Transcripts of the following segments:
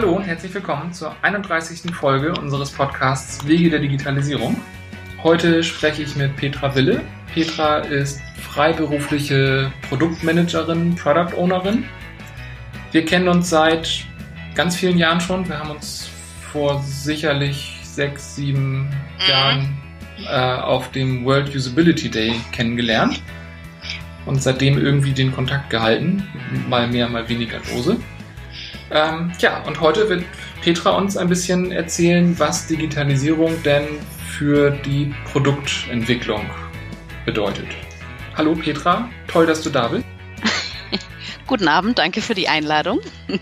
Hallo und herzlich willkommen zur 31. Folge unseres Podcasts Wege der Digitalisierung. Heute spreche ich mit Petra Wille. Petra ist freiberufliche Produktmanagerin, Product Ownerin. Wir kennen uns seit ganz vielen Jahren schon. Wir haben uns vor sicherlich sechs, sieben mhm. Jahren äh, auf dem World Usability Day kennengelernt und seitdem irgendwie den Kontakt gehalten, mal mehr, mal weniger lose. Ähm, ja, und heute wird Petra uns ein bisschen erzählen, was Digitalisierung denn für die Produktentwicklung bedeutet. Hallo Petra, toll, dass du da bist. Guten Abend, danke für die Einladung.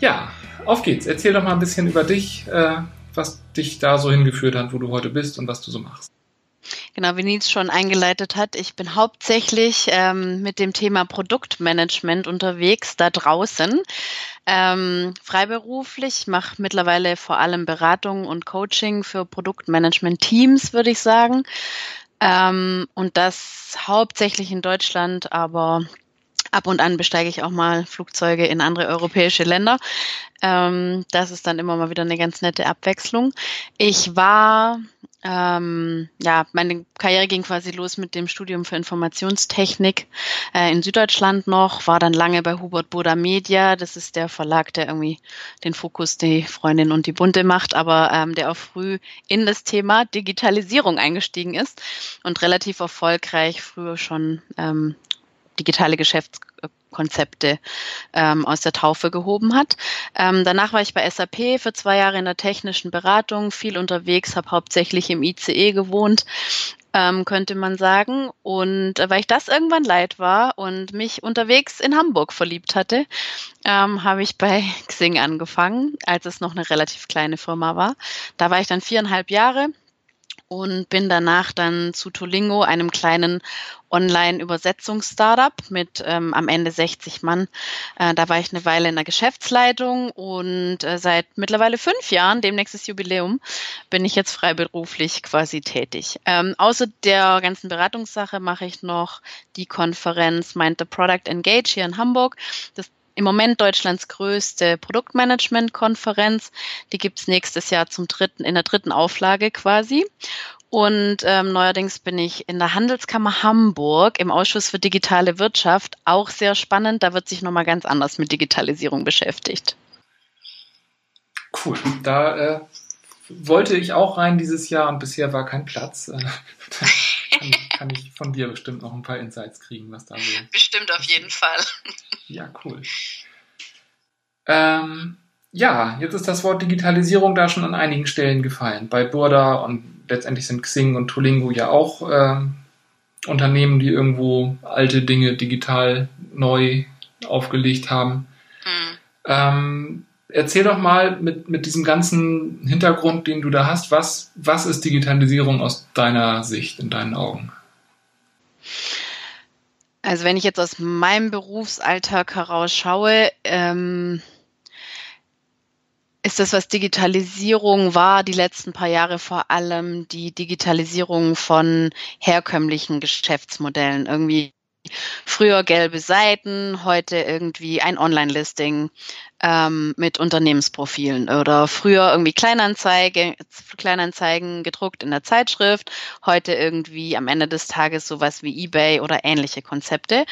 ja, auf geht's. Erzähl doch mal ein bisschen über dich, äh, was dich da so hingeführt hat, wo du heute bist und was du so machst. Genau, wie Nils schon eingeleitet hat, ich bin hauptsächlich ähm, mit dem Thema Produktmanagement unterwegs da draußen. Ähm, freiberuflich, mache mittlerweile vor allem Beratung und Coaching für Produktmanagement-Teams, würde ich sagen. Ähm, und das hauptsächlich in Deutschland, aber ab und an besteige ich auch mal Flugzeuge in andere europäische Länder. Ähm, das ist dann immer mal wieder eine ganz nette Abwechslung. Ich war ähm, ja, meine Karriere ging quasi los mit dem Studium für Informationstechnik äh, in Süddeutschland noch, war dann lange bei Hubert Boda Media. Das ist der Verlag, der irgendwie den Fokus die Freundin und die Bunte macht, aber ähm, der auch früh in das Thema Digitalisierung eingestiegen ist und relativ erfolgreich früher schon ähm, digitale Geschäfts Konzepte ähm, aus der Taufe gehoben hat. Ähm, danach war ich bei SAP für zwei Jahre in der technischen Beratung, viel unterwegs, habe hauptsächlich im ICE gewohnt, ähm, könnte man sagen. Und äh, weil ich das irgendwann leid war und mich unterwegs in Hamburg verliebt hatte, ähm, habe ich bei Xing angefangen, als es noch eine relativ kleine Firma war. Da war ich dann viereinhalb Jahre und bin danach dann zu Tolingo, einem kleinen Online-Übersetzungs-Startup mit ähm, am Ende 60 Mann. Äh, da war ich eine Weile in der Geschäftsleitung und äh, seit mittlerweile fünf Jahren, demnächst ist Jubiläum, bin ich jetzt freiberuflich quasi tätig. Ähm, außer der ganzen Beratungssache mache ich noch die Konferenz Mind the Product Engage hier in Hamburg. Das im Moment Deutschlands größte Produktmanagement-Konferenz. Die gibt's nächstes Jahr zum dritten, in der dritten Auflage quasi. Und ähm, neuerdings bin ich in der Handelskammer Hamburg im Ausschuss für digitale Wirtschaft. Auch sehr spannend. Da wird sich nochmal ganz anders mit Digitalisierung beschäftigt. Cool. Da äh, wollte ich auch rein dieses Jahr und bisher war kein Platz. Kann, kann, ich von dir bestimmt noch ein paar Insights kriegen, was da so. Bestimmt auf jeden Fall. Ja, cool. Ähm, ja, jetzt ist das Wort Digitalisierung da schon an einigen Stellen gefallen. Bei Burda und letztendlich sind Xing und Tolingo ja auch äh, Unternehmen, die irgendwo alte Dinge digital neu aufgelegt haben. Mhm. Ähm, erzähl doch mal mit, mit diesem ganzen Hintergrund, den du da hast, was, was ist Digitalisierung aus deiner Sicht, in deinen Augen? Also wenn ich jetzt aus meinem Berufsalltag heraus schaue, ähm, ist das, was Digitalisierung war, die letzten paar Jahre vor allem die Digitalisierung von herkömmlichen Geschäftsmodellen. Irgendwie früher gelbe Seiten, heute irgendwie ein Online-Listing ähm, mit Unternehmensprofilen oder früher irgendwie Kleinanzeige, Kleinanzeigen gedruckt in der Zeitschrift, heute irgendwie am Ende des Tages sowas wie eBay oder ähnliche Konzepte.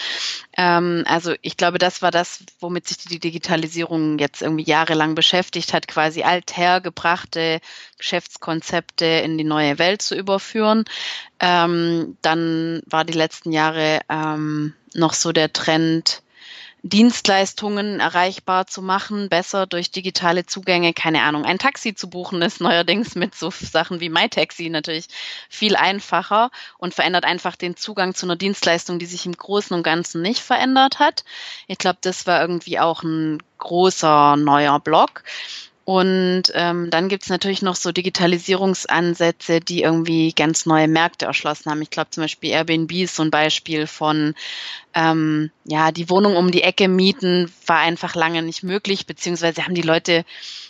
Ähm, also ich glaube, das war das, womit sich die Digitalisierung jetzt irgendwie jahrelang beschäftigt hat, quasi althergebrachte Geschäftskonzepte in die neue Welt zu überführen. Ähm, dann war die letzten Jahre ähm, noch so der Trend, Dienstleistungen erreichbar zu machen, besser durch digitale Zugänge, keine Ahnung, ein Taxi zu buchen ist neuerdings mit so Sachen wie MyTaxi natürlich viel einfacher und verändert einfach den Zugang zu einer Dienstleistung, die sich im Großen und Ganzen nicht verändert hat. Ich glaube, das war irgendwie auch ein großer neuer Block. Und ähm, dann gibt's natürlich noch so Digitalisierungsansätze, die irgendwie ganz neue Märkte erschlossen haben. Ich glaube zum Beispiel Airbnb ist so ein Beispiel von, ähm, ja, die Wohnung um die Ecke mieten war einfach lange nicht möglich, beziehungsweise haben die Leute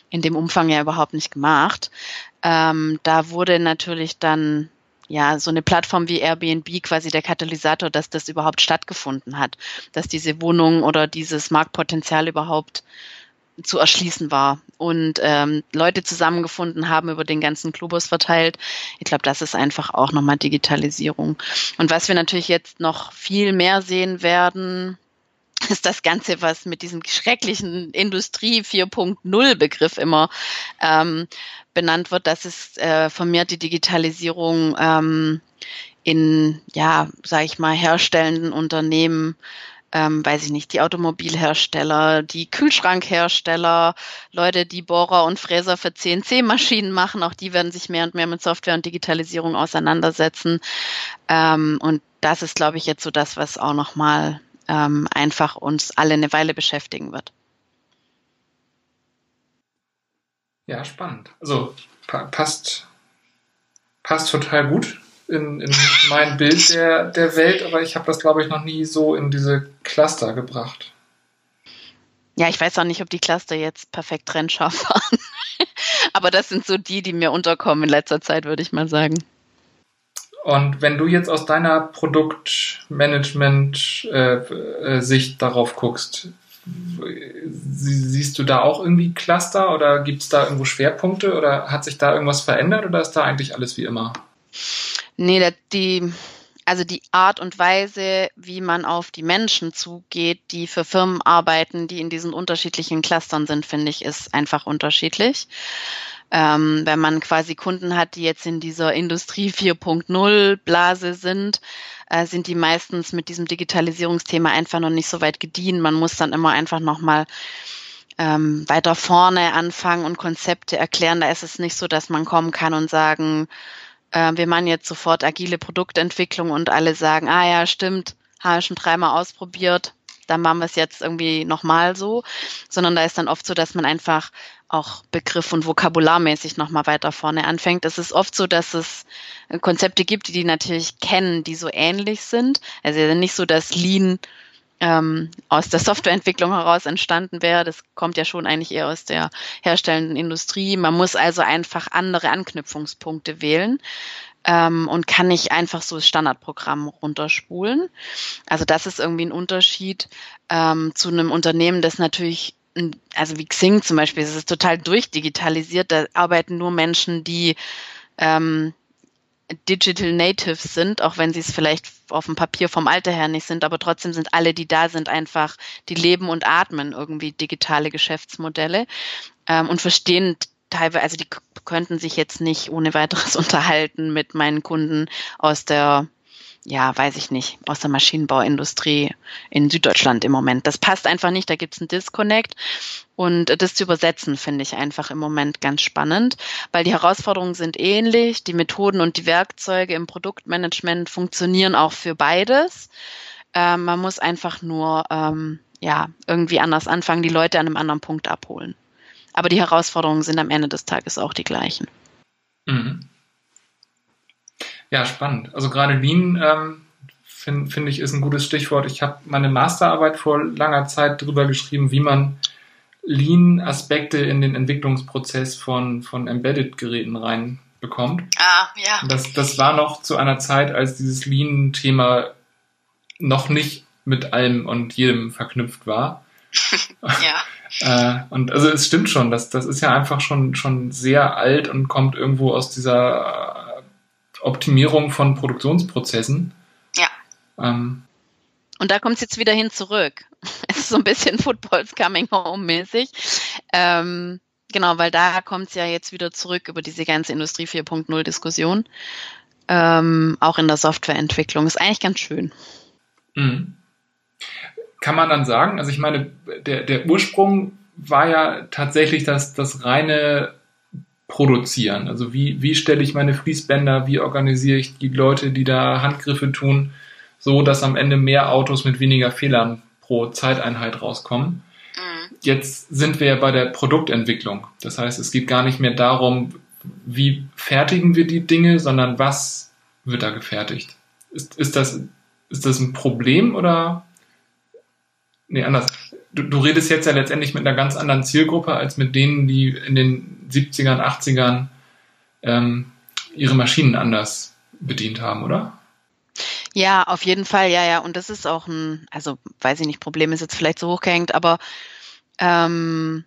in dem Umfang ja überhaupt nicht gemacht. Ähm, da wurde natürlich dann ja, so eine Plattform wie Airbnb quasi der Katalysator, dass das überhaupt stattgefunden hat, dass diese Wohnung oder dieses Marktpotenzial überhaupt zu erschließen war und ähm, Leute zusammengefunden haben über den ganzen Globus verteilt. Ich glaube, das ist einfach auch nochmal Digitalisierung. Und was wir natürlich jetzt noch viel mehr sehen werden, ist das Ganze, was mit diesem schrecklichen Industrie 4.0 Begriff immer ähm, benannt wird, dass es äh, vermehrt die Digitalisierung ähm, in, ja, sage ich mal, herstellenden Unternehmen ähm, weiß ich nicht, die Automobilhersteller, die Kühlschrankhersteller, Leute, die Bohrer und Fräser für CNC-Maschinen machen, auch die werden sich mehr und mehr mit Software und Digitalisierung auseinandersetzen. Ähm, und das ist, glaube ich, jetzt so das, was auch nochmal ähm, einfach uns alle eine Weile beschäftigen wird. Ja, spannend. Also pa passt, passt total gut in, in mein Bild der, der Welt, aber ich habe das, glaube ich, noch nie so in diese Cluster gebracht. Ja, ich weiß auch nicht, ob die Cluster jetzt perfekt trennscharf waren. aber das sind so die, die mir unterkommen in letzter Zeit, würde ich mal sagen. Und wenn du jetzt aus deiner Produktmanagement-Sicht darauf guckst, siehst du da auch irgendwie Cluster oder gibt es da irgendwo Schwerpunkte oder hat sich da irgendwas verändert oder ist da eigentlich alles wie immer? Nee, die, also die Art und Weise, wie man auf die Menschen zugeht, die für Firmen arbeiten, die in diesen unterschiedlichen Clustern sind, finde ich, ist einfach unterschiedlich. Ähm, wenn man quasi Kunden hat, die jetzt in dieser Industrie 4.0 Blase sind, äh, sind die meistens mit diesem Digitalisierungsthema einfach noch nicht so weit gediehen. Man muss dann immer einfach nochmal ähm, weiter vorne anfangen und Konzepte erklären. Da ist es nicht so, dass man kommen kann und sagen, äh, wir machen jetzt sofort agile Produktentwicklung und alle sagen, ah ja, stimmt, habe ich schon dreimal ausprobiert, dann machen wir es jetzt irgendwie nochmal so, sondern da ist dann oft so, dass man einfach auch Begriff und Vokabularmäßig nochmal weiter vorne anfängt. Es ist oft so, dass es Konzepte gibt, die die natürlich kennen, die so ähnlich sind. Also nicht so, dass Lean ähm, aus der Softwareentwicklung heraus entstanden wäre. Das kommt ja schon eigentlich eher aus der herstellenden Industrie. Man muss also einfach andere Anknüpfungspunkte wählen ähm, und kann nicht einfach so das Standardprogramm runterspulen. Also das ist irgendwie ein Unterschied ähm, zu einem Unternehmen, das natürlich also wie Xing zum Beispiel, es ist total durchdigitalisiert, da arbeiten nur Menschen, die ähm, Digital Natives sind, auch wenn sie es vielleicht auf dem Papier vom Alter her nicht sind, aber trotzdem sind alle, die da sind, einfach, die leben und atmen irgendwie digitale Geschäftsmodelle ähm, und verstehen teilweise, also die könnten sich jetzt nicht ohne weiteres unterhalten mit meinen Kunden aus der ja, weiß ich nicht, aus der Maschinenbauindustrie in Süddeutschland im Moment. Das passt einfach nicht, da gibt es einen Disconnect. Und das zu übersetzen, finde ich einfach im Moment ganz spannend, weil die Herausforderungen sind ähnlich, die Methoden und die Werkzeuge im Produktmanagement funktionieren auch für beides. Ähm, man muss einfach nur ähm, ja, irgendwie anders anfangen, die Leute an einem anderen Punkt abholen. Aber die Herausforderungen sind am Ende des Tages auch die gleichen. Mhm. Ja, spannend. Also gerade Lean ähm, finde find ich ist ein gutes Stichwort. Ich habe meine Masterarbeit vor langer Zeit darüber geschrieben, wie man Lean-Aspekte in den Entwicklungsprozess von, von Embedded-Geräten reinbekommt. Ah, ja. Das, das war noch zu einer Zeit, als dieses Lean-Thema noch nicht mit allem und jedem verknüpft war. ja. äh, und also es stimmt schon, das, das ist ja einfach schon, schon sehr alt und kommt irgendwo aus dieser Optimierung von Produktionsprozessen. Ja. Ähm, und da kommt es jetzt wieder hin zurück. Es ist so ein bisschen Football's Coming Home mäßig. Ähm, genau, weil da kommt es ja jetzt wieder zurück über diese ganze Industrie 4.0 Diskussion. Ähm, auch in der Softwareentwicklung. Ist eigentlich ganz schön. Mhm. Kann man dann sagen, also ich meine, der, der Ursprung war ja tatsächlich das, das reine produzieren? Also wie, wie stelle ich meine Fließbänder, wie organisiere ich die Leute, die da Handgriffe tun, so dass am Ende mehr Autos mit weniger Fehlern pro Zeiteinheit rauskommen? Mhm. Jetzt sind wir ja bei der Produktentwicklung. Das heißt, es geht gar nicht mehr darum, wie fertigen wir die Dinge, sondern was wird da gefertigt? Ist, ist, das, ist das ein Problem oder? Nee, anders du, du redest jetzt ja letztendlich mit einer ganz anderen Zielgruppe als mit denen, die in den 70ern, 80ern ähm, ihre Maschinen anders bedient haben, oder? Ja, auf jeden Fall, ja, ja. Und das ist auch ein, also weiß ich nicht, Problem ist jetzt vielleicht so hochgehängt, aber ähm,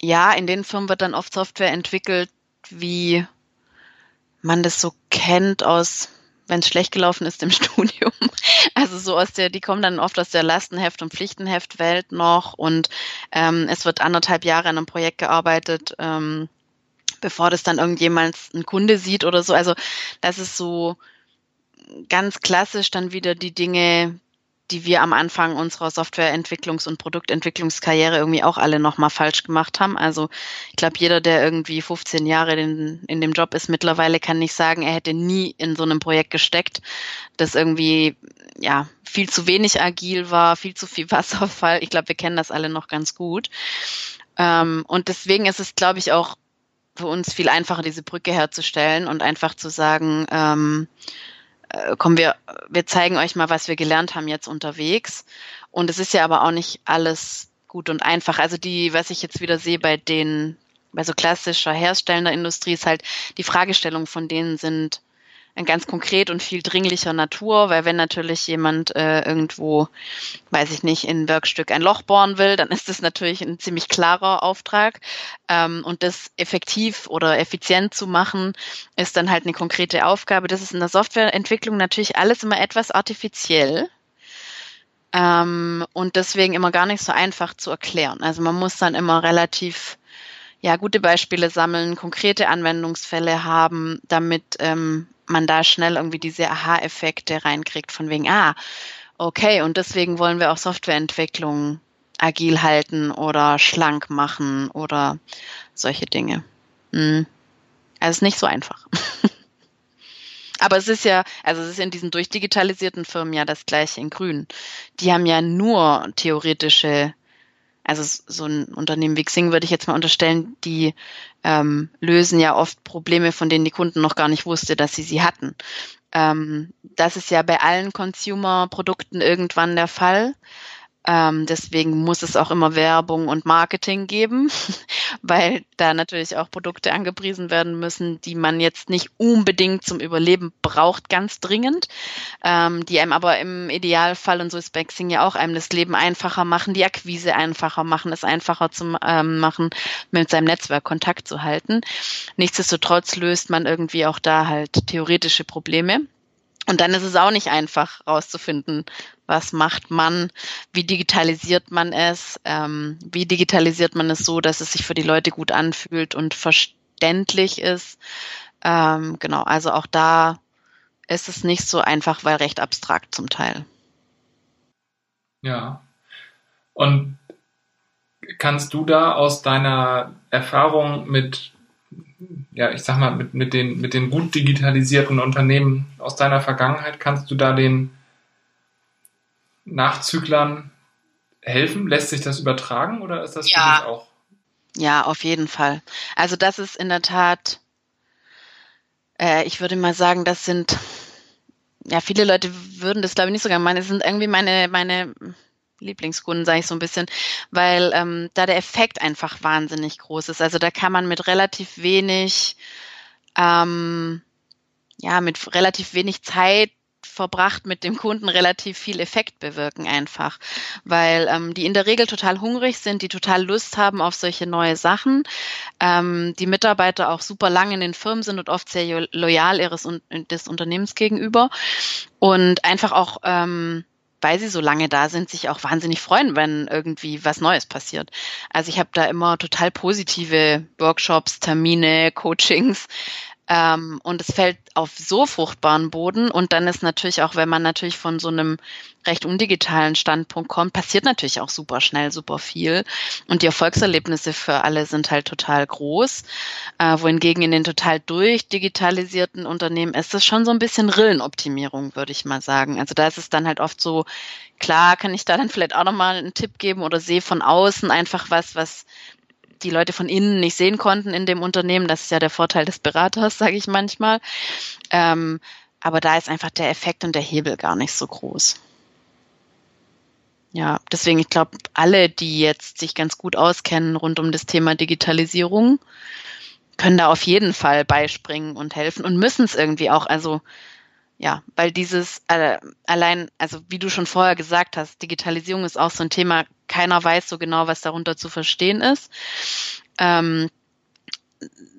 ja, in den Firmen wird dann oft Software entwickelt, wie man das so kennt aus, wenn es schlecht gelaufen ist im Studium. Also so aus der, die kommen dann oft aus der Lastenheft- und Pflichtenheftwelt noch und ähm, es wird anderthalb Jahre an einem Projekt gearbeitet, ähm, bevor das dann irgendjemand ein Kunde sieht oder so. Also das ist so ganz klassisch dann wieder die Dinge, die wir am Anfang unserer Softwareentwicklungs- und Produktentwicklungskarriere irgendwie auch alle nochmal falsch gemacht haben. Also ich glaube, jeder, der irgendwie 15 Jahre in, in dem Job ist, mittlerweile kann nicht sagen, er hätte nie in so einem Projekt gesteckt, das irgendwie ja viel zu wenig agil war, viel zu viel Wasserfall. Ich glaube, wir kennen das alle noch ganz gut. Ähm, und deswegen ist es, glaube ich, auch für uns viel einfacher, diese Brücke herzustellen und einfach zu sagen, ähm, äh, komm, wir, wir zeigen euch mal, was wir gelernt haben jetzt unterwegs. Und es ist ja aber auch nicht alles gut und einfach. Also die, was ich jetzt wieder sehe bei den, bei so klassischer herstellender Industrie ist halt, die Fragestellungen von denen sind ganz konkret und viel dringlicher Natur, weil wenn natürlich jemand äh, irgendwo, weiß ich nicht, in ein Werkstück ein Loch bohren will, dann ist das natürlich ein ziemlich klarer Auftrag. Ähm, und das effektiv oder effizient zu machen, ist dann halt eine konkrete Aufgabe. Das ist in der Softwareentwicklung natürlich alles immer etwas artifiziell. Ähm, und deswegen immer gar nicht so einfach zu erklären. Also man muss dann immer relativ ja, gute Beispiele sammeln, konkrete Anwendungsfälle haben, damit ähm, man da schnell irgendwie diese Aha-Effekte reinkriegt von wegen, ah, okay, und deswegen wollen wir auch Softwareentwicklung agil halten oder schlank machen oder solche Dinge. Hm. Also es ist nicht so einfach. Aber es ist ja, also es ist in diesen durchdigitalisierten Firmen ja das gleiche in Grün. Die haben ja nur theoretische also so ein Unternehmen wie Xing würde ich jetzt mal unterstellen, die ähm, lösen ja oft Probleme, von denen die Kunden noch gar nicht wusste, dass sie sie hatten. Ähm, das ist ja bei allen Consumer-Produkten irgendwann der Fall. Ähm, deswegen muss es auch immer Werbung und Marketing geben, weil da natürlich auch Produkte angepriesen werden müssen, die man jetzt nicht unbedingt zum Überleben braucht, ganz dringend, ähm, die einem aber im Idealfall, und so ist Baxing ja auch, einem das Leben einfacher machen, die Akquise einfacher machen, es einfacher zu ähm, machen, mit seinem Netzwerk Kontakt zu halten. Nichtsdestotrotz löst man irgendwie auch da halt theoretische Probleme. Und dann ist es auch nicht einfach rauszufinden, was macht man, wie digitalisiert man es, ähm, wie digitalisiert man es so, dass es sich für die Leute gut anfühlt und verständlich ist. Ähm, genau, also auch da ist es nicht so einfach, weil recht abstrakt zum Teil. Ja. Und kannst du da aus deiner Erfahrung mit ja, ich sag mal, mit, mit, den, mit den gut digitalisierten Unternehmen aus deiner Vergangenheit, kannst du da den Nachzüglern helfen? Lässt sich das übertragen oder ist das ja. für dich auch? Ja, auf jeden Fall. Also das ist in der Tat, äh, ich würde mal sagen, das sind, ja, viele Leute würden das glaube ich nicht sogar meinen, es sind irgendwie meine, meine Lieblingskunden, sage ich so ein bisschen, weil ähm, da der Effekt einfach wahnsinnig groß ist. Also da kann man mit relativ wenig, ähm, ja, mit relativ wenig Zeit verbracht mit dem Kunden relativ viel Effekt bewirken einfach, weil ähm, die in der Regel total hungrig sind, die total Lust haben auf solche neue Sachen, ähm, die Mitarbeiter auch super lang in den Firmen sind und oft sehr loyal ihres des Unternehmens gegenüber und einfach auch ähm, weil sie so lange da sind, sich auch wahnsinnig freuen, wenn irgendwie was Neues passiert. Also ich habe da immer total positive Workshops, Termine, Coachings, ähm, und es fällt auf so fruchtbaren Boden. Und dann ist natürlich auch, wenn man natürlich von so einem recht undigitalen Standpunkt kommt, passiert natürlich auch super schnell, super viel. Und die Erfolgserlebnisse für alle sind halt total groß. Äh, wohingegen in den total durchdigitalisierten Unternehmen ist das schon so ein bisschen Rillenoptimierung, würde ich mal sagen. Also da ist es dann halt oft so, klar kann ich da dann vielleicht auch nochmal einen Tipp geben oder sehe von außen einfach was, was die Leute von innen nicht sehen konnten in dem Unternehmen. Das ist ja der Vorteil des Beraters, sage ich manchmal. Ähm, aber da ist einfach der Effekt und der Hebel gar nicht so groß. Ja, deswegen, ich glaube, alle, die jetzt sich ganz gut auskennen rund um das Thema Digitalisierung, können da auf jeden Fall beispringen und helfen und müssen es irgendwie auch. Also ja, weil dieses äh, allein, also wie du schon vorher gesagt hast, Digitalisierung ist auch so ein Thema, keiner weiß so genau, was darunter zu verstehen ist. Ähm,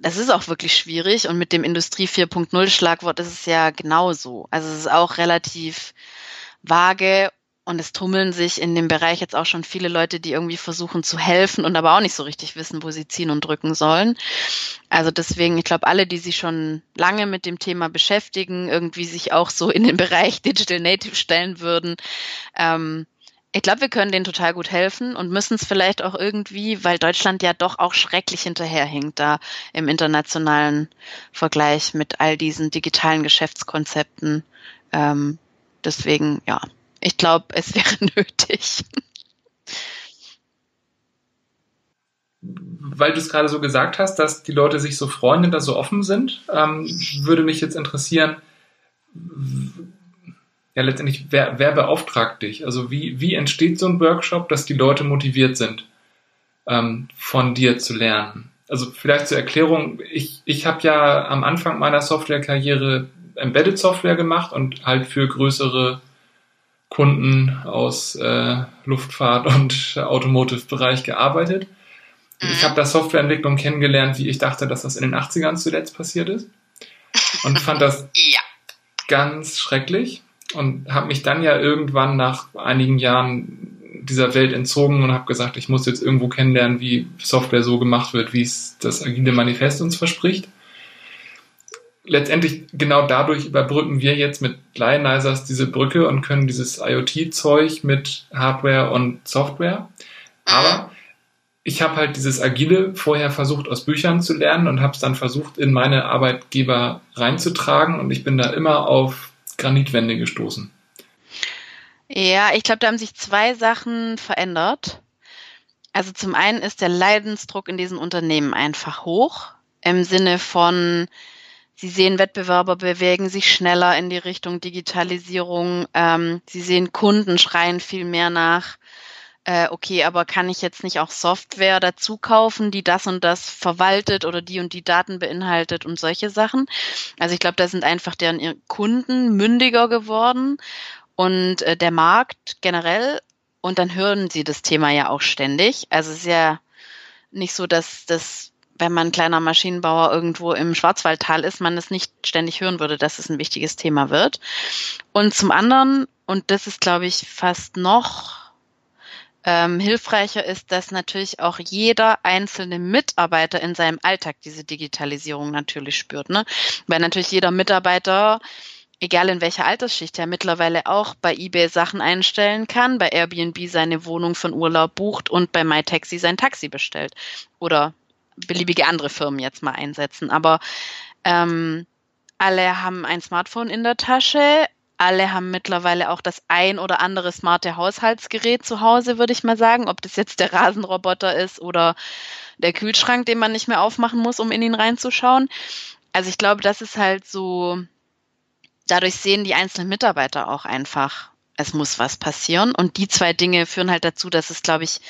das ist auch wirklich schwierig und mit dem Industrie 4.0 Schlagwort ist es ja genauso. Also es ist auch relativ vage und es tummeln sich in dem Bereich jetzt auch schon viele Leute, die irgendwie versuchen zu helfen und aber auch nicht so richtig wissen, wo sie ziehen und drücken sollen. Also deswegen, ich glaube, alle, die sich schon lange mit dem Thema beschäftigen, irgendwie sich auch so in den Bereich Digital Native stellen würden, ähm, ich glaube, wir können denen total gut helfen und müssen es vielleicht auch irgendwie, weil Deutschland ja doch auch schrecklich hinterherhinkt da im internationalen Vergleich mit all diesen digitalen Geschäftskonzepten. Ähm, deswegen, ja, ich glaube, es wäre nötig. Weil du es gerade so gesagt hast, dass die Leute sich so freuen und da so offen sind, ähm, würde mich jetzt interessieren, ja letztendlich, wer, wer beauftragt dich? Also wie, wie entsteht so ein Workshop, dass die Leute motiviert sind, ähm, von dir zu lernen? Also vielleicht zur Erklärung, ich, ich habe ja am Anfang meiner Softwarekarriere Embedded Software gemacht und halt für größere Kunden aus äh, Luftfahrt und Automotive-Bereich gearbeitet. Ich mhm. habe da Softwareentwicklung kennengelernt, wie ich dachte, dass das in den 80ern zuletzt passiert ist. Und fand das ja. ganz schrecklich und habe mich dann ja irgendwann nach einigen Jahren dieser Welt entzogen und habe gesagt, ich muss jetzt irgendwo kennenlernen, wie Software so gemacht wird, wie es das agile Manifest uns verspricht. Letztendlich genau dadurch überbrücken wir jetzt mit Lionizers diese Brücke und können dieses IoT-Zeug mit Hardware und Software. Aber ich habe halt dieses Agile vorher versucht aus Büchern zu lernen und habe es dann versucht in meine Arbeitgeber reinzutragen und ich bin da immer auf Granitwände gestoßen? Ja, ich glaube, da haben sich zwei Sachen verändert. Also zum einen ist der Leidensdruck in diesen Unternehmen einfach hoch, im Sinne von, sie sehen Wettbewerber bewegen sich schneller in die Richtung Digitalisierung, ähm, sie sehen Kunden schreien viel mehr nach äh, okay, aber kann ich jetzt nicht auch Software dazu kaufen, die das und das verwaltet oder die und die Daten beinhaltet und solche Sachen? Also ich glaube, da sind einfach deren Kunden mündiger geworden und äh, der Markt generell. Und dann hören sie das Thema ja auch ständig. Also es ist ja nicht so, dass das wenn man kleiner Maschinenbauer irgendwo im Schwarzwaldtal ist, man es nicht ständig hören würde, dass es ein wichtiges Thema wird. Und zum anderen, und das ist, glaube ich, fast noch ähm, hilfreicher ist, dass natürlich auch jeder einzelne Mitarbeiter in seinem Alltag diese Digitalisierung natürlich spürt. Ne? Weil natürlich jeder Mitarbeiter, egal in welcher Altersschicht, ja mittlerweile auch bei eBay Sachen einstellen kann, bei Airbnb seine Wohnung von Urlaub bucht und bei MyTaxi sein Taxi bestellt. Oder beliebige andere Firmen jetzt mal einsetzen. Aber ähm, alle haben ein Smartphone in der Tasche, alle haben mittlerweile auch das ein oder andere smarte Haushaltsgerät zu Hause, würde ich mal sagen. Ob das jetzt der Rasenroboter ist oder der Kühlschrank, den man nicht mehr aufmachen muss, um in ihn reinzuschauen. Also ich glaube, das ist halt so, dadurch sehen die einzelnen Mitarbeiter auch einfach, es muss was passieren. Und die zwei Dinge führen halt dazu, dass es, glaube ich,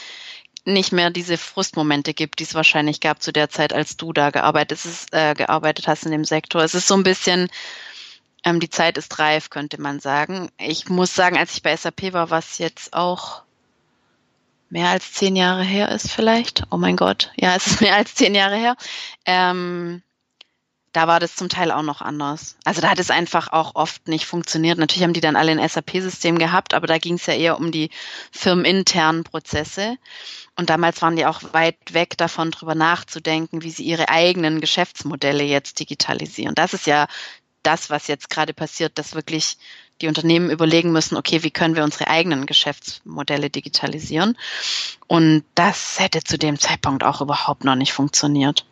nicht mehr diese Frustmomente gibt, die es wahrscheinlich gab zu der Zeit, als du da gearbeitet, ist, äh, gearbeitet hast in dem Sektor. Es ist so ein bisschen, ähm, die Zeit ist reif, könnte man sagen. Ich muss sagen, als ich bei SAP war, was jetzt auch mehr als zehn Jahre her ist vielleicht. Oh mein Gott, ja, es ist mehr als zehn Jahre her. Ähm, da war das zum Teil auch noch anders. Also da hat es einfach auch oft nicht funktioniert. Natürlich haben die dann alle ein SAP-System gehabt, aber da ging es ja eher um die firmeninternen Prozesse. Und damals waren die auch weit weg davon, drüber nachzudenken, wie sie ihre eigenen Geschäftsmodelle jetzt digitalisieren. Das ist ja das, was jetzt gerade passiert, dass wirklich die Unternehmen überlegen müssen, okay, wie können wir unsere eigenen Geschäftsmodelle digitalisieren? Und das hätte zu dem Zeitpunkt auch überhaupt noch nicht funktioniert.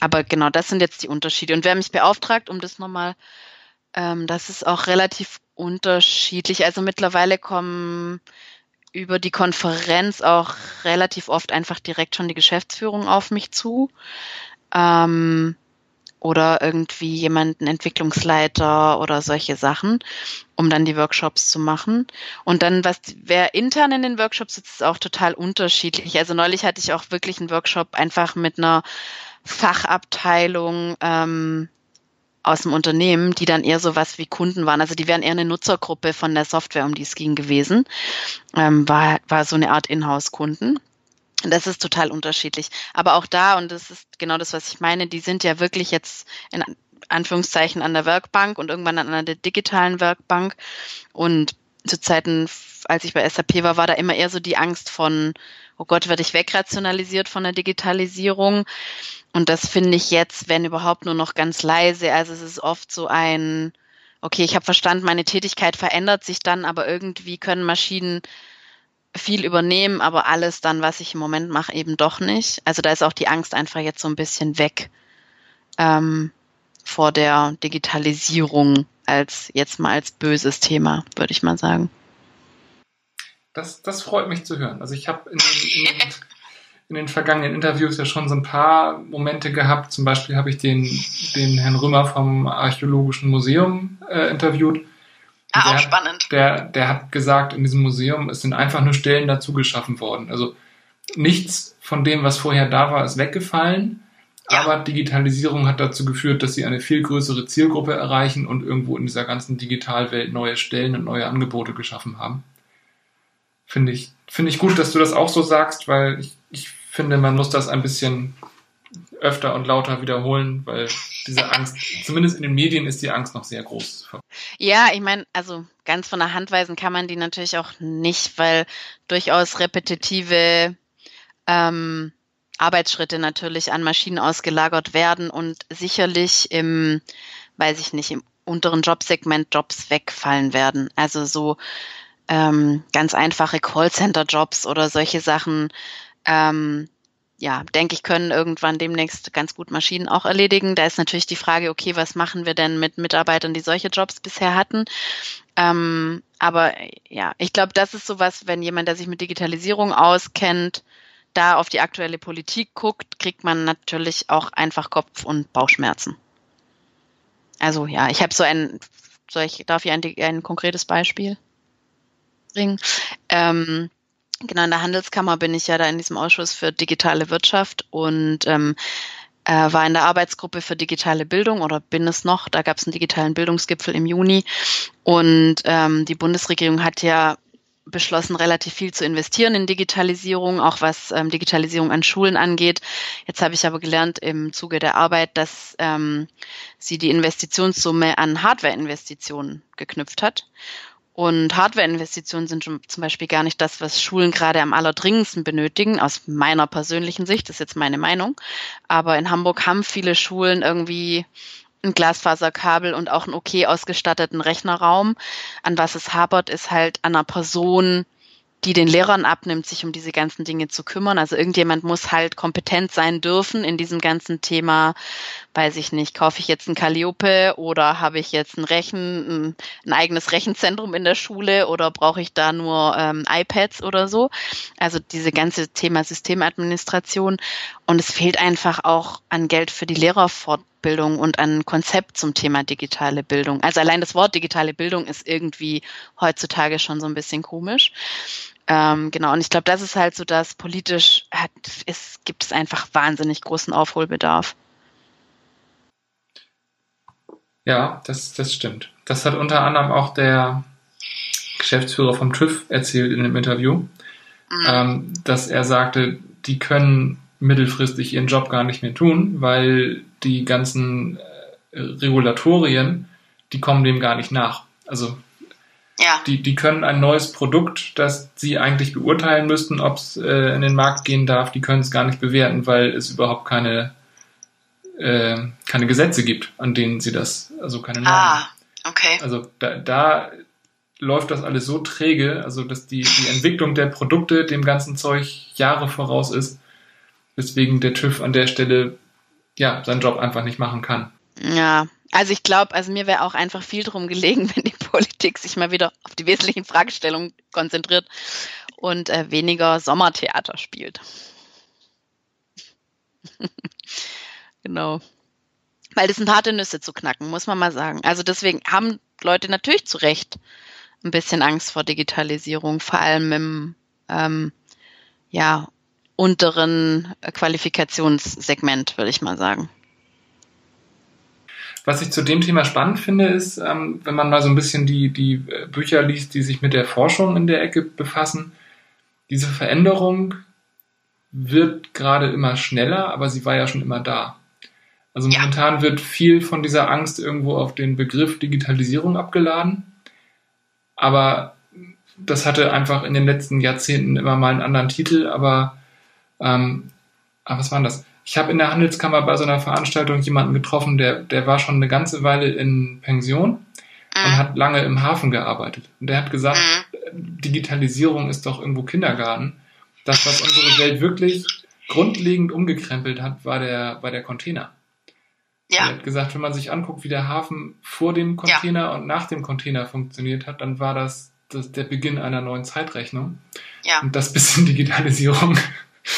Aber genau, das sind jetzt die Unterschiede. Und wer mich beauftragt, um das nochmal, ähm, das ist auch relativ unterschiedlich. Also mittlerweile kommen über die Konferenz auch relativ oft einfach direkt schon die Geschäftsführung auf mich zu. Ähm, oder irgendwie jemanden Entwicklungsleiter oder solche Sachen, um dann die Workshops zu machen. Und dann, was wer intern in den Workshops sitzt, ist auch total unterschiedlich. Also neulich hatte ich auch wirklich einen Workshop einfach mit einer Fachabteilung ähm, aus dem Unternehmen, die dann eher so was wie Kunden waren. Also die wären eher eine Nutzergruppe von der Software, um die es ging gewesen. Ähm, war, war so eine Art Inhouse-Kunden. Das ist total unterschiedlich. Aber auch da, und das ist genau das, was ich meine, die sind ja wirklich jetzt in Anführungszeichen an der Werkbank und irgendwann an einer digitalen Werkbank. Und zu Zeiten, als ich bei SAP war, war da immer eher so die Angst von, oh Gott, werde ich wegrationalisiert von der Digitalisierung. Und das finde ich jetzt, wenn überhaupt, nur noch ganz leise. Also es ist oft so ein, okay, ich habe verstanden, meine Tätigkeit verändert sich dann, aber irgendwie können Maschinen viel übernehmen, aber alles dann, was ich im Moment mache, eben doch nicht. Also da ist auch die Angst einfach jetzt so ein bisschen weg ähm, vor der Digitalisierung als jetzt mal als böses Thema, würde ich mal sagen. Das, das freut mich zu hören. Also ich habe in, in, in, den vergangenen Interviews ja schon so ein paar Momente gehabt. Zum Beispiel habe ich den, den Herrn Rümmer vom Archäologischen Museum äh, interviewt Ah, auch spannend. Der, der hat gesagt, in diesem Museum, es sind einfach nur Stellen dazu geschaffen worden. Also nichts von dem, was vorher da war, ist weggefallen. Ja. Aber Digitalisierung hat dazu geführt, dass sie eine viel größere Zielgruppe erreichen und irgendwo in dieser ganzen Digitalwelt neue Stellen und neue Angebote geschaffen haben. Finde ich, finde ich gut, dass du das auch so sagst, weil ich, ich finde, man muss das ein bisschen öfter und lauter wiederholen, weil diese Angst, zumindest in den Medien ist die Angst noch sehr groß. Ja, ich meine, also ganz von der Hand weisen kann man die natürlich auch nicht, weil durchaus repetitive ähm, Arbeitsschritte natürlich an Maschinen ausgelagert werden und sicherlich im, weiß ich nicht, im unteren Jobsegment Jobs wegfallen werden. Also so ähm, ganz einfache Callcenter-Jobs oder solche Sachen. Ähm, ja, denke ich, können irgendwann demnächst ganz gut Maschinen auch erledigen. Da ist natürlich die Frage, okay, was machen wir denn mit Mitarbeitern, die solche Jobs bisher hatten? Ähm, aber ja, ich glaube, das ist sowas, wenn jemand, der sich mit Digitalisierung auskennt, da auf die aktuelle Politik guckt, kriegt man natürlich auch einfach Kopf- und Bauchschmerzen. Also ja, ich habe so ein, soll ich, darf ich ein, ein konkretes Beispiel bringen? Ähm, Genau, in der Handelskammer bin ich ja da in diesem Ausschuss für digitale Wirtschaft und ähm, äh, war in der Arbeitsgruppe für digitale Bildung oder bin es noch. Da gab es einen digitalen Bildungsgipfel im Juni und ähm, die Bundesregierung hat ja beschlossen, relativ viel zu investieren in Digitalisierung, auch was ähm, Digitalisierung an Schulen angeht. Jetzt habe ich aber gelernt im Zuge der Arbeit, dass ähm, sie die Investitionssumme an Hardware-Investitionen geknüpft hat. Und Hardware-Investitionen sind zum Beispiel gar nicht das, was Schulen gerade am allerdringendsten benötigen, aus meiner persönlichen Sicht, das ist jetzt meine Meinung. Aber in Hamburg haben viele Schulen irgendwie ein Glasfaserkabel und auch einen okay ausgestatteten Rechnerraum. An was es hapert, ist halt an einer Person, die den Lehrern abnimmt, sich um diese ganzen Dinge zu kümmern. Also irgendjemand muss halt kompetent sein dürfen in diesem ganzen Thema, weiß ich nicht, kaufe ich jetzt ein Calliope oder habe ich jetzt ein Rechen, ein, ein eigenes Rechenzentrum in der Schule oder brauche ich da nur ähm, iPads oder so? Also diese ganze Thema Systemadministration. Und es fehlt einfach auch an Geld für die Lehrerfortbildung und an Konzept zum Thema digitale Bildung. Also allein das Wort digitale Bildung ist irgendwie heutzutage schon so ein bisschen komisch. Ähm, genau, und ich glaube, das ist halt so, dass politisch hat, es gibt es einfach wahnsinnig großen Aufholbedarf. Ja, das, das stimmt. Das hat unter anderem auch der Geschäftsführer vom TÜV erzählt in einem Interview, mhm. ähm, dass er sagte, die können mittelfristig ihren Job gar nicht mehr tun, weil die ganzen äh, Regulatorien, die kommen dem gar nicht nach. Also ja. Die, die können ein neues Produkt, das sie eigentlich beurteilen müssten, ob es äh, in den Markt gehen darf, die können es gar nicht bewerten, weil es überhaupt keine, äh, keine Gesetze gibt, an denen sie das, also keine Normen. Ah, okay. Also da, da läuft das alles so träge, also dass die, die Entwicklung der Produkte dem ganzen Zeug Jahre voraus ist, weswegen der TÜV an der Stelle ja seinen Job einfach nicht machen kann. Ja, also ich glaube, also mir wäre auch einfach viel drum gelegen, wenn die Politik sich mal wieder auf die wesentlichen Fragestellungen konzentriert und äh, weniger Sommertheater spielt. genau. Weil das sind harte Nüsse zu knacken, muss man mal sagen. Also deswegen haben Leute natürlich zu Recht ein bisschen Angst vor Digitalisierung, vor allem im ähm, ja, unteren Qualifikationssegment, würde ich mal sagen. Was ich zu dem Thema spannend finde, ist, ähm, wenn man mal so ein bisschen die, die Bücher liest, die sich mit der Forschung in der Ecke befassen, diese Veränderung wird gerade immer schneller, aber sie war ja schon immer da. Also momentan ja. wird viel von dieser Angst irgendwo auf den Begriff Digitalisierung abgeladen. Aber das hatte einfach in den letzten Jahrzehnten immer mal einen anderen Titel. Aber, ähm, aber was war das? Ich habe in der Handelskammer bei so einer Veranstaltung jemanden getroffen, der, der war schon eine ganze Weile in Pension mhm. und hat lange im Hafen gearbeitet. Und der hat gesagt, mhm. Digitalisierung ist doch irgendwo Kindergarten. Das, was unsere Welt wirklich grundlegend umgekrempelt hat, war der, war der Container. Ja. Er hat gesagt, wenn man sich anguckt, wie der Hafen vor dem Container ja. und nach dem Container funktioniert hat, dann war das, das der Beginn einer neuen Zeitrechnung. Ja. Und das bisschen Digitalisierung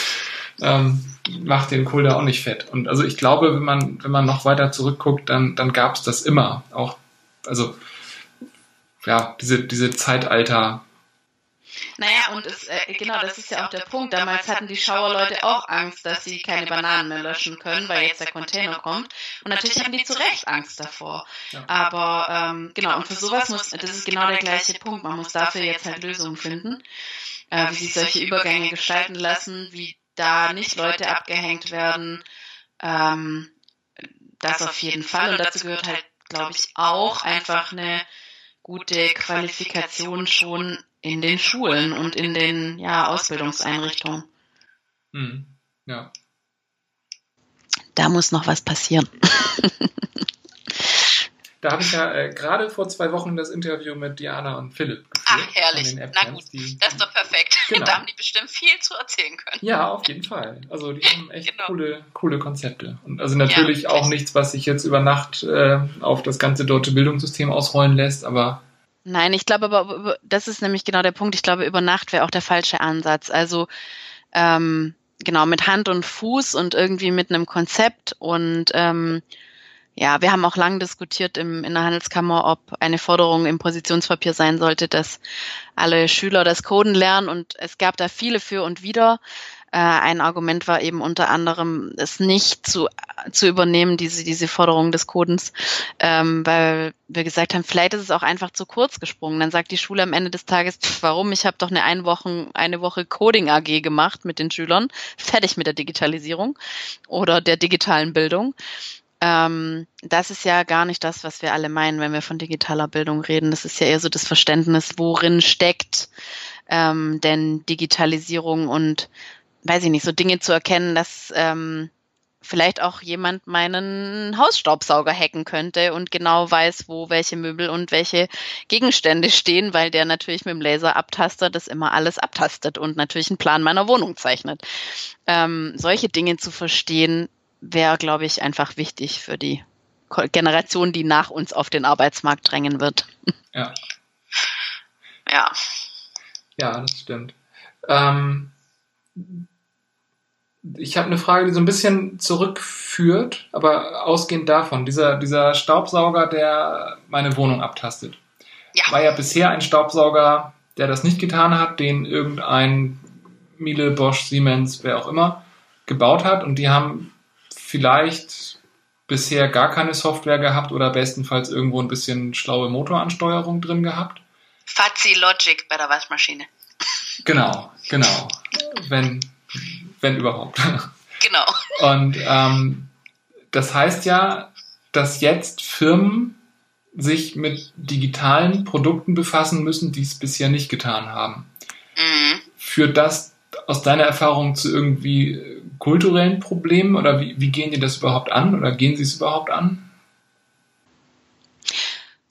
ähm, macht den Kohl da auch nicht fett. Und also ich glaube, wenn man, wenn man noch weiter zurückguckt, dann, dann gab es das immer. Auch, also ja, diese, diese Zeitalter naja, und es, äh, genau, das ist ja auch der Punkt. Damals hatten die Schauerleute auch Angst, dass sie keine Bananen mehr löschen können, weil jetzt der Container kommt. Und natürlich haben die zu Recht Angst davor. Ja. Aber ähm, genau, und für sowas muss, das ist genau der gleiche Punkt. Man muss dafür jetzt halt Lösungen finden, äh, wie sich solche Übergänge gestalten lassen, wie da nicht Leute abgehängt werden. Ähm, das auf jeden Fall. Und dazu gehört halt, glaube ich, auch einfach eine gute Qualifikation schon in den Schulen und in den ja, Ausbildungseinrichtungen. Hm. Ja. Da muss noch was passieren. Da habe ich ja äh, gerade vor zwei Wochen das Interview mit Diana und Philipp geführt. Ach, herrlich. Na gut, die, das ist doch perfekt. Genau. Da haben die bestimmt viel zu erzählen können. Ja, auf jeden Fall. Also die haben echt genau. coole, coole Konzepte. Und also natürlich ja, auch nichts, was sich jetzt über Nacht äh, auf das ganze deutsche Bildungssystem ausrollen lässt, aber Nein, ich glaube aber, das ist nämlich genau der Punkt. Ich glaube, über Nacht wäre auch der falsche Ansatz. Also ähm, genau mit Hand und Fuß und irgendwie mit einem Konzept und ähm, ja, wir haben auch lange diskutiert im, in der Handelskammer, ob eine Forderung im Positionspapier sein sollte, dass alle Schüler das Coden lernen und es gab da viele für und wider. Äh, ein Argument war eben unter anderem, es nicht zu, zu übernehmen, diese, diese Forderung des Codens, ähm, weil wir gesagt haben, vielleicht ist es auch einfach zu kurz gesprungen. Dann sagt die Schule am Ende des Tages, pff, warum? Ich habe doch eine, ein Wochen, eine Woche Coding AG gemacht mit den Schülern, fertig mit der Digitalisierung oder der digitalen Bildung. Ähm, das ist ja gar nicht das, was wir alle meinen, wenn wir von digitaler Bildung reden. Das ist ja eher so das Verständnis, worin steckt ähm, denn Digitalisierung und weiß ich nicht, so Dinge zu erkennen, dass ähm, vielleicht auch jemand meinen Hausstaubsauger hacken könnte und genau weiß, wo welche Möbel und welche Gegenstände stehen, weil der natürlich mit dem Laserabtaster das immer alles abtastet und natürlich einen Plan meiner Wohnung zeichnet. Ähm, solche Dinge zu verstehen, wäre, glaube ich, einfach wichtig für die Generation, die nach uns auf den Arbeitsmarkt drängen wird. Ja. Ja. Ja, das stimmt. Ähm, ich habe eine Frage, die so ein bisschen zurückführt, aber ausgehend davon, dieser, dieser Staubsauger, der meine Wohnung abtastet, ja. war ja bisher ein Staubsauger, der das nicht getan hat, den irgendein Miele, Bosch, Siemens, wer auch immer gebaut hat und die haben vielleicht bisher gar keine Software gehabt oder bestenfalls irgendwo ein bisschen schlaue Motoransteuerung drin gehabt. Fuzzy Logic bei der Waschmaschine. Genau, genau. Wenn wenn überhaupt. Genau. Und ähm, das heißt ja, dass jetzt Firmen sich mit digitalen Produkten befassen müssen, die es bisher nicht getan haben. Mhm. Führt das aus deiner Erfahrung zu irgendwie kulturellen Problemen oder wie, wie gehen die das überhaupt an oder gehen sie es überhaupt an?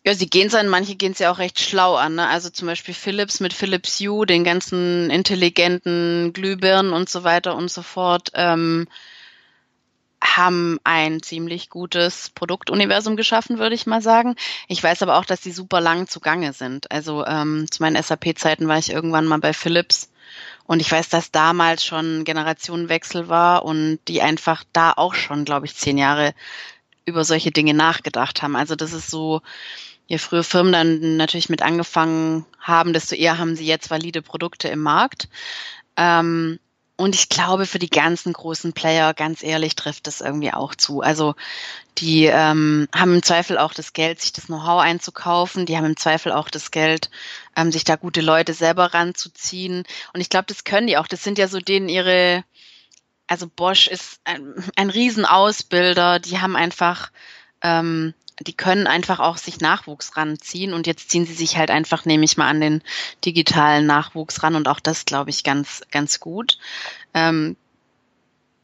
Ja, sie gehen es an, manche gehen es ja auch recht schlau an. Ne? Also zum Beispiel Philips mit Philips Hue, den ganzen intelligenten Glühbirnen und so weiter und so fort, ähm, haben ein ziemlich gutes Produktuniversum geschaffen, würde ich mal sagen. Ich weiß aber auch, dass die super lang zugange sind. Also ähm, zu meinen SAP-Zeiten war ich irgendwann mal bei Philips und ich weiß, dass damals schon Generationenwechsel war und die einfach da auch schon, glaube ich, zehn Jahre über solche Dinge nachgedacht haben. Also das ist so, je früher Firmen dann natürlich mit angefangen haben, desto eher haben sie jetzt valide Produkte im Markt. Ähm, und ich glaube, für die ganzen großen Player, ganz ehrlich, trifft das irgendwie auch zu. Also die ähm, haben im Zweifel auch das Geld, sich das Know-how einzukaufen. Die haben im Zweifel auch das Geld, ähm, sich da gute Leute selber ranzuziehen. Und ich glaube, das können die auch. Das sind ja so denen ihre also Bosch ist ein, ein Riesenausbilder. Die haben einfach, ähm, die können einfach auch sich Nachwuchs ranziehen und jetzt ziehen sie sich halt einfach, nehme ich mal an, den digitalen Nachwuchs ran und auch das glaube ich ganz, ganz gut. Ähm,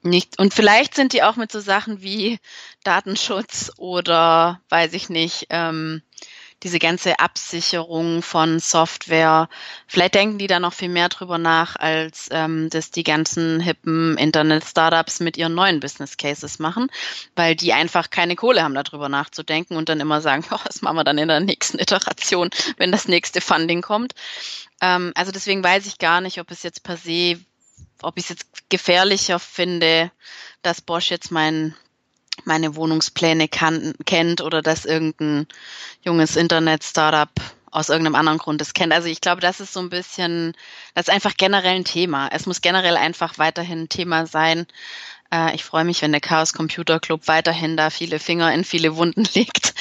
nicht, und vielleicht sind die auch mit so Sachen wie Datenschutz oder weiß ich nicht, ähm, diese ganze Absicherung von Software. Vielleicht denken die da noch viel mehr drüber nach, als ähm, das die ganzen hippen Internet-Startups mit ihren neuen Business Cases machen, weil die einfach keine Kohle haben, darüber nachzudenken und dann immer sagen, oh, das machen wir dann in der nächsten Iteration, wenn das nächste Funding kommt. Ähm, also deswegen weiß ich gar nicht, ob es jetzt per se, ob ich es jetzt gefährlicher finde, dass Bosch jetzt mein meine Wohnungspläne kann, kennt oder dass irgendein junges Internet-Startup aus irgendeinem anderen Grund es kennt. Also ich glaube, das ist so ein bisschen, das ist einfach generell ein Thema. Es muss generell einfach weiterhin ein Thema sein. Äh, ich freue mich, wenn der Chaos Computer Club weiterhin da viele Finger in viele Wunden legt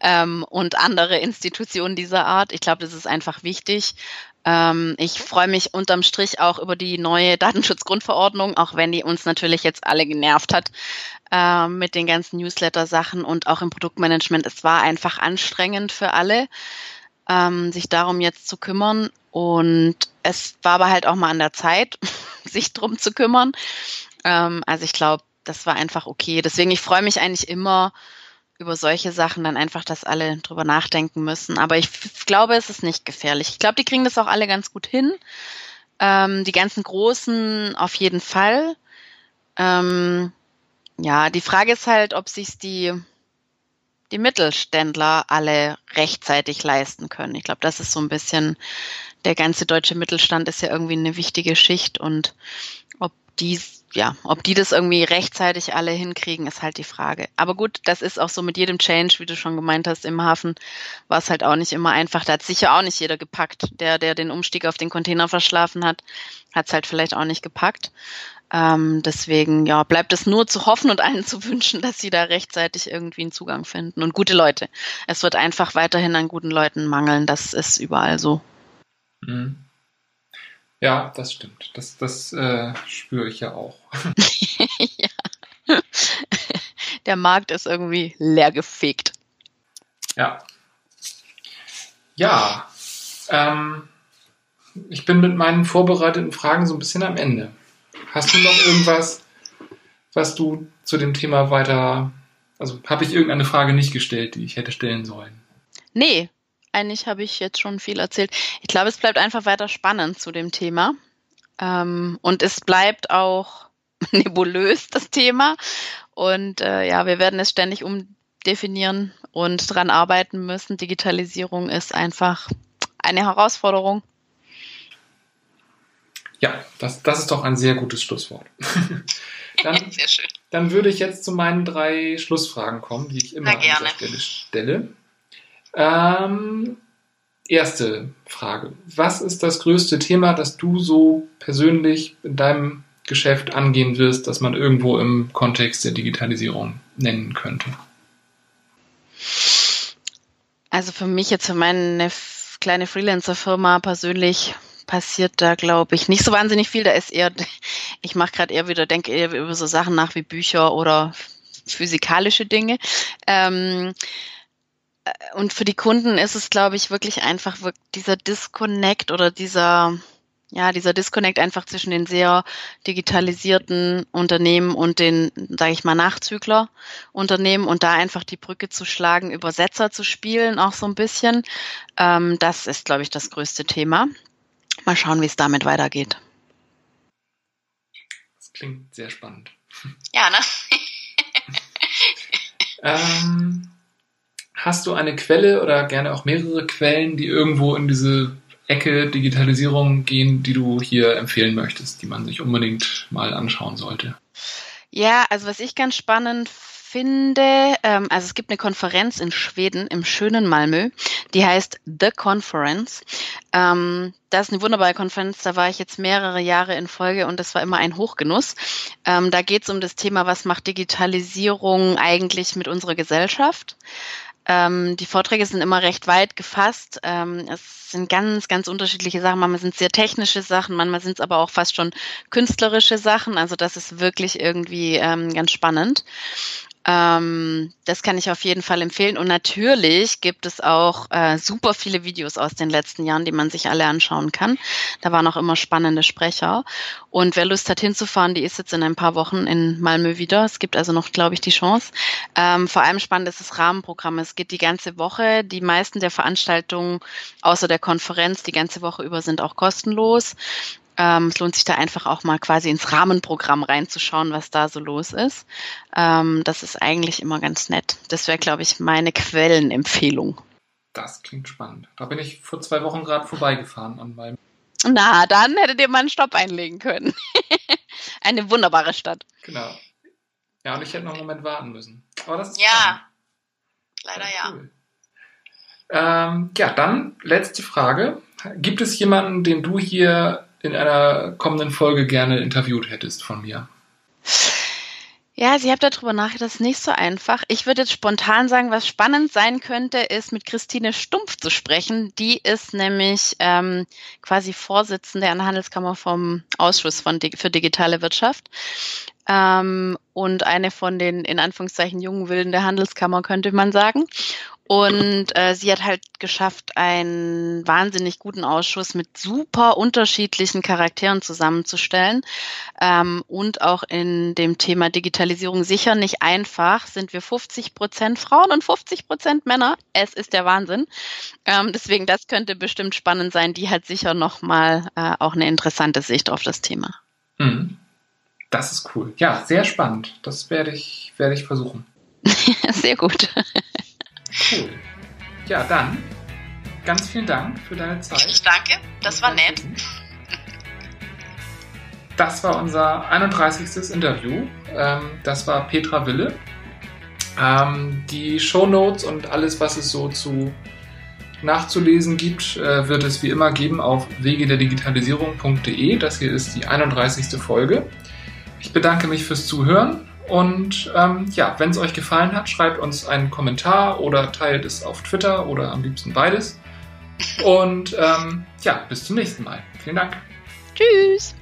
ähm, und andere Institutionen dieser Art. Ich glaube, das ist einfach wichtig. Ähm, ich freue mich unterm Strich auch über die neue Datenschutzgrundverordnung, auch wenn die uns natürlich jetzt alle genervt hat äh, mit den ganzen Newsletter-Sachen und auch im Produktmanagement. Es war einfach anstrengend für alle, ähm, sich darum jetzt zu kümmern. Und es war aber halt auch mal an der Zeit, sich drum zu kümmern. Ähm, also ich glaube, das war einfach okay. Deswegen, ich freue mich eigentlich immer, über solche Sachen dann einfach, dass alle drüber nachdenken müssen. Aber ich glaube, es ist nicht gefährlich. Ich glaube, die kriegen das auch alle ganz gut hin. Ähm, die ganzen Großen auf jeden Fall. Ähm, ja, die Frage ist halt, ob sich die, die Mittelständler alle rechtzeitig leisten können. Ich glaube, das ist so ein bisschen, der ganze deutsche Mittelstand ist ja irgendwie eine wichtige Schicht und ob die ja, ob die das irgendwie rechtzeitig alle hinkriegen, ist halt die Frage. Aber gut, das ist auch so mit jedem Change, wie du schon gemeint hast, im Hafen war es halt auch nicht immer einfach. Da hat sicher auch nicht jeder gepackt. Der, der den Umstieg auf den Container verschlafen hat, hat es halt vielleicht auch nicht gepackt. Ähm, deswegen, ja, bleibt es nur zu hoffen und allen zu wünschen, dass sie da rechtzeitig irgendwie einen Zugang finden. Und gute Leute. Es wird einfach weiterhin an guten Leuten mangeln. Das ist überall so. Mhm. Ja, das stimmt. Das, das äh, spüre ich ja auch. ja. Der Markt ist irgendwie leer gefegt. Ja. Ja. Ähm, ich bin mit meinen vorbereiteten Fragen so ein bisschen am Ende. Hast du noch irgendwas, was du zu dem Thema weiter. Also habe ich irgendeine Frage nicht gestellt, die ich hätte stellen sollen? Nee, eigentlich habe ich jetzt schon viel erzählt. Ich glaube, es bleibt einfach weiter spannend zu dem Thema. Ähm, und es bleibt auch nebulös, das Thema. Und äh, ja, wir werden es ständig umdefinieren und dran arbeiten müssen. Digitalisierung ist einfach eine Herausforderung. Ja, das, das ist doch ein sehr gutes Schlusswort. dann, sehr schön. dann würde ich jetzt zu meinen drei Schlussfragen kommen, die ich immer an dieser Stelle stelle. Ähm, erste Frage. Was ist das größte Thema, das du so persönlich in deinem Geschäft angehen wirst, das man irgendwo im Kontext der Digitalisierung nennen könnte? Also für mich jetzt für meine kleine Freelancer-Firma persönlich passiert da, glaube ich, nicht so wahnsinnig viel. Da ist eher, ich mache gerade eher wieder, denke eher über so Sachen nach wie Bücher oder physikalische Dinge. Ähm, und für die Kunden ist es, glaube ich, wirklich einfach dieser Disconnect oder dieser, ja, dieser Disconnect einfach zwischen den sehr digitalisierten Unternehmen und den, sage ich mal, Nachzügler-Unternehmen und da einfach die Brücke zu schlagen, Übersetzer zu spielen, auch so ein bisschen. Ähm, das ist, glaube ich, das größte Thema. Mal schauen, wie es damit weitergeht. Das klingt sehr spannend. Ja, ne? ähm, Hast du eine Quelle oder gerne auch mehrere Quellen, die irgendwo in diese Ecke Digitalisierung gehen, die du hier empfehlen möchtest, die man sich unbedingt mal anschauen sollte? Ja, also was ich ganz spannend finde, ähm, also es gibt eine Konferenz in Schweden, im schönen Malmö, die heißt The Conference. Ähm, das ist eine wunderbare Konferenz, da war ich jetzt mehrere Jahre in Folge und das war immer ein Hochgenuss. Ähm, da geht es um das Thema, was macht Digitalisierung eigentlich mit unserer Gesellschaft? Ähm, die Vorträge sind immer recht weit gefasst. Ähm, es sind ganz, ganz unterschiedliche Sachen. Manchmal sind es sehr technische Sachen, manchmal sind es aber auch fast schon künstlerische Sachen. Also das ist wirklich irgendwie ähm, ganz spannend. Ähm, das kann ich auf jeden Fall empfehlen. Und natürlich gibt es auch äh, super viele Videos aus den letzten Jahren, die man sich alle anschauen kann. Da waren auch immer spannende Sprecher. Und wer Lust hat hinzufahren, die ist jetzt in ein paar Wochen in Malmö wieder. Es gibt also noch, glaube ich, die Chance. Ähm, vor allem spannend ist das Rahmenprogramm. Es geht die ganze Woche. Die meisten der Veranstaltungen, außer der Konferenz, die ganze Woche über sind auch kostenlos. Ähm, es lohnt sich da einfach auch mal quasi ins Rahmenprogramm reinzuschauen, was da so los ist. Ähm, das ist eigentlich immer ganz nett. Das wäre, glaube ich, meine Quellenempfehlung. Das klingt spannend. Da bin ich vor zwei Wochen gerade vorbeigefahren an meinem. Na, dann hättet ihr mal einen Stopp einlegen können. Eine wunderbare Stadt. Genau. Ja, und ich hätte noch einen Moment warten müssen. Aber das ist Ja, spannend. leider ja. Cool. Ähm, ja, dann letzte Frage. Gibt es jemanden, den du hier in einer kommenden Folge gerne interviewt hättest von mir? Ja, Sie haben darüber nachgedacht, das ist nicht so einfach. Ich würde jetzt spontan sagen, was spannend sein könnte, ist mit Christine Stumpf zu sprechen. Die ist nämlich ähm, quasi Vorsitzende an der Handelskammer vom Ausschuss von, für digitale Wirtschaft ähm, und eine von den in Anführungszeichen jungen Wilden der Handelskammer, könnte man sagen. Und äh, sie hat halt geschafft, einen wahnsinnig guten Ausschuss mit super unterschiedlichen Charakteren zusammenzustellen. Ähm, und auch in dem Thema Digitalisierung sicher nicht einfach. Sind wir 50 Prozent Frauen und 50 Prozent Männer. Es ist der Wahnsinn. Ähm, deswegen, das könnte bestimmt spannend sein. Die hat sicher nochmal äh, auch eine interessante Sicht auf das Thema. Mhm. Das ist cool. Ja, sehr spannend. Das werde ich, werde ich versuchen. sehr gut. Cool. Ja, dann ganz vielen Dank für deine Zeit. Ich danke, das war nett. Das war unser 31. Interview. Ähm, das war Petra Wille. Ähm, die Show Notes und alles, was es so zu nachzulesen gibt, äh, wird es wie immer geben auf wegederdigitalisierung.de. Das hier ist die 31. Folge. Ich bedanke mich fürs Zuhören und ähm, ja, wenn es euch gefallen hat, schreibt uns einen Kommentar oder teilt es auf Twitter oder am liebsten beides. Und ähm, ja, bis zum nächsten Mal. Vielen Dank. Tschüss.